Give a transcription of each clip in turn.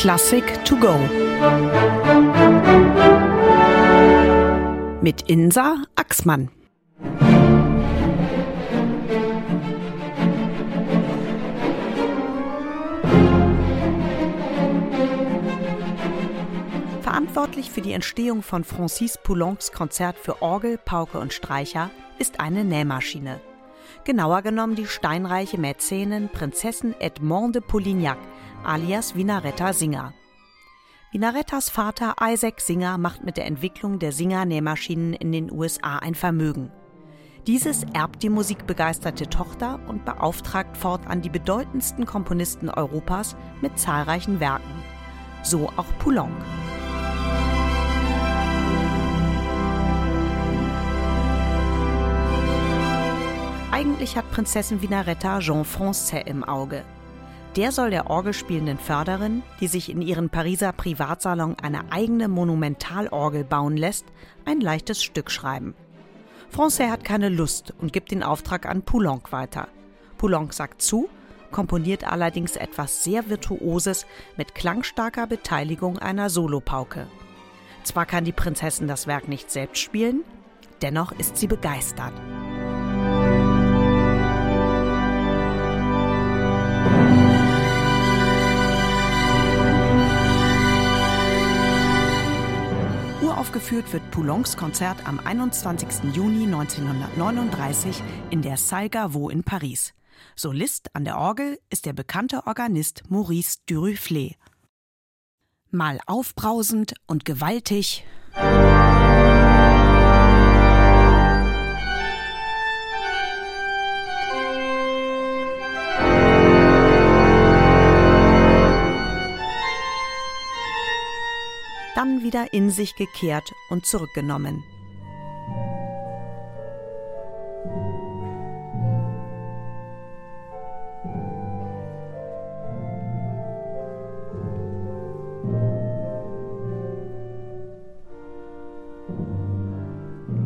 Klassik to go. Mit Insa Axmann. Verantwortlich für die Entstehung von Francis Poulencs Konzert für Orgel, Pauke und Streicher ist eine Nähmaschine. Genauer genommen die steinreiche Mäzenin Prinzessin Edmond de Polignac, alias Vinaretta Singer. Vinarettas Vater Isaac Singer macht mit der Entwicklung der Singer-Nähmaschinen in den USA ein Vermögen. Dieses erbt die musikbegeisterte Tochter und beauftragt fortan die bedeutendsten Komponisten Europas mit zahlreichen Werken. So auch Poulenc. Eigentlich hat Prinzessin Vinaretta Jean Francais im Auge. Der soll der orgelspielenden Förderin, die sich in ihren Pariser Privatsalon eine eigene Monumentalorgel bauen lässt, ein leichtes Stück schreiben. Francais hat keine Lust und gibt den Auftrag an Poulenc weiter. Poulenc sagt zu, komponiert allerdings etwas sehr Virtuoses mit klangstarker Beteiligung einer Solopauke. Zwar kann die Prinzessin das Werk nicht selbst spielen, dennoch ist sie begeistert. Uraufgeführt wird Poulencs Konzert am 21. Juni 1939 in der Salle Gaveau in Paris. Solist an der Orgel ist der bekannte Organist Maurice Duruflé. Mal aufbrausend und gewaltig. Wieder in sich gekehrt und zurückgenommen.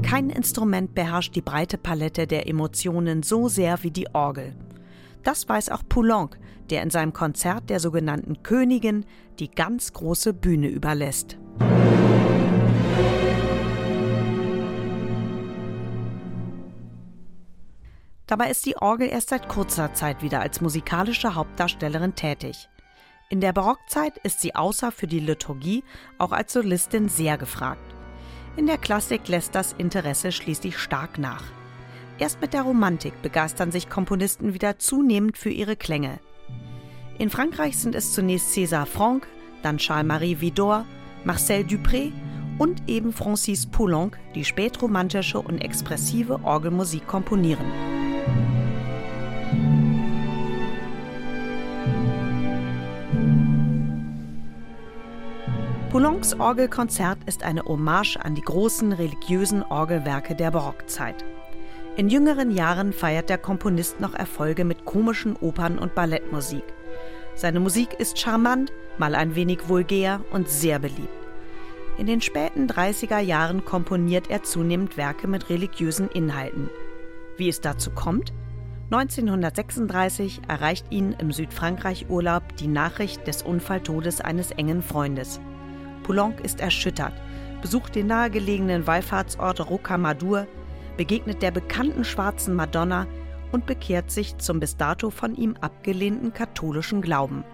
Kein Instrument beherrscht die breite Palette der Emotionen so sehr wie die Orgel. Das weiß auch Poulenc, der in seinem Konzert der sogenannten Königin die ganz große Bühne überlässt. Dabei ist die Orgel erst seit kurzer Zeit wieder als musikalische Hauptdarstellerin tätig. In der Barockzeit ist sie außer für die Liturgie auch als Solistin sehr gefragt. In der Klassik lässt das Interesse schließlich stark nach. Erst mit der Romantik begeistern sich Komponisten wieder zunehmend für ihre Klänge. In Frankreich sind es zunächst César Franck, dann Charles-Marie Widor, Marcel Dupré und eben Francis Poulenc, die spätromantische und expressive Orgelmusik komponieren. Poulencs Orgelkonzert ist eine Hommage an die großen religiösen Orgelwerke der Barockzeit. In jüngeren Jahren feiert der Komponist noch Erfolge mit komischen Opern und Ballettmusik. Seine Musik ist charmant, mal ein wenig vulgär und sehr beliebt. In den späten 30er Jahren komponiert er zunehmend Werke mit religiösen Inhalten. Wie es dazu kommt? 1936 erreicht ihn im Südfrankreich-Urlaub die Nachricht des Unfalltodes eines engen Freundes. Poulenc ist erschüttert, besucht den nahegelegenen Wallfahrtsort Rocamadour, begegnet der bekannten schwarzen Madonna und bekehrt sich zum bis dato von ihm abgelehnten katholischen Glauben.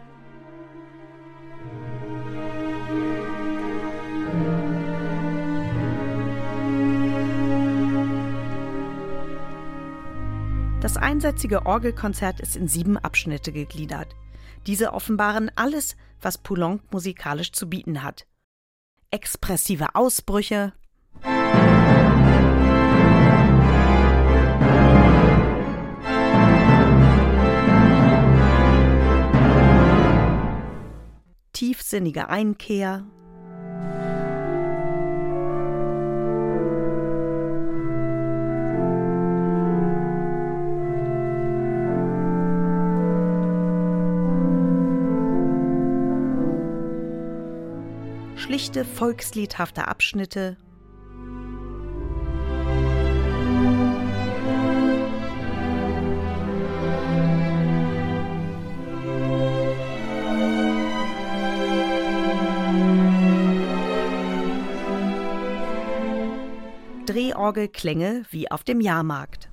Das einsätzige Orgelkonzert ist in sieben Abschnitte gegliedert. Diese offenbaren alles, was Poulenc musikalisch zu bieten hat. Expressive Ausbrüche, tiefsinnige Einkehr. Schlichte volksliedhafte Abschnitte Drehorgelklänge wie auf dem Jahrmarkt.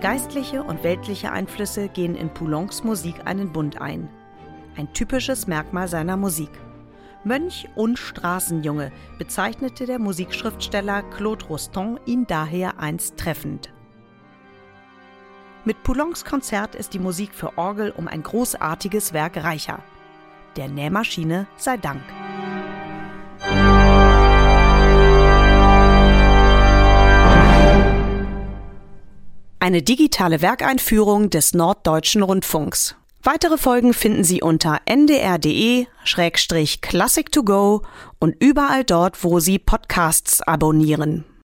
Geistliche und weltliche Einflüsse gehen in Poulencs Musik einen Bund ein. Ein typisches Merkmal seiner Musik. Mönch und Straßenjunge bezeichnete der Musikschriftsteller Claude Rostand ihn daher einst treffend. Mit Poulencs Konzert ist die Musik für Orgel um ein großartiges Werk reicher. Der Nähmaschine sei Dank. Eine digitale Werkeinführung des Norddeutschen Rundfunks. Weitere Folgen finden Sie unter ndr.de-classic2go und überall dort, wo Sie Podcasts abonnieren.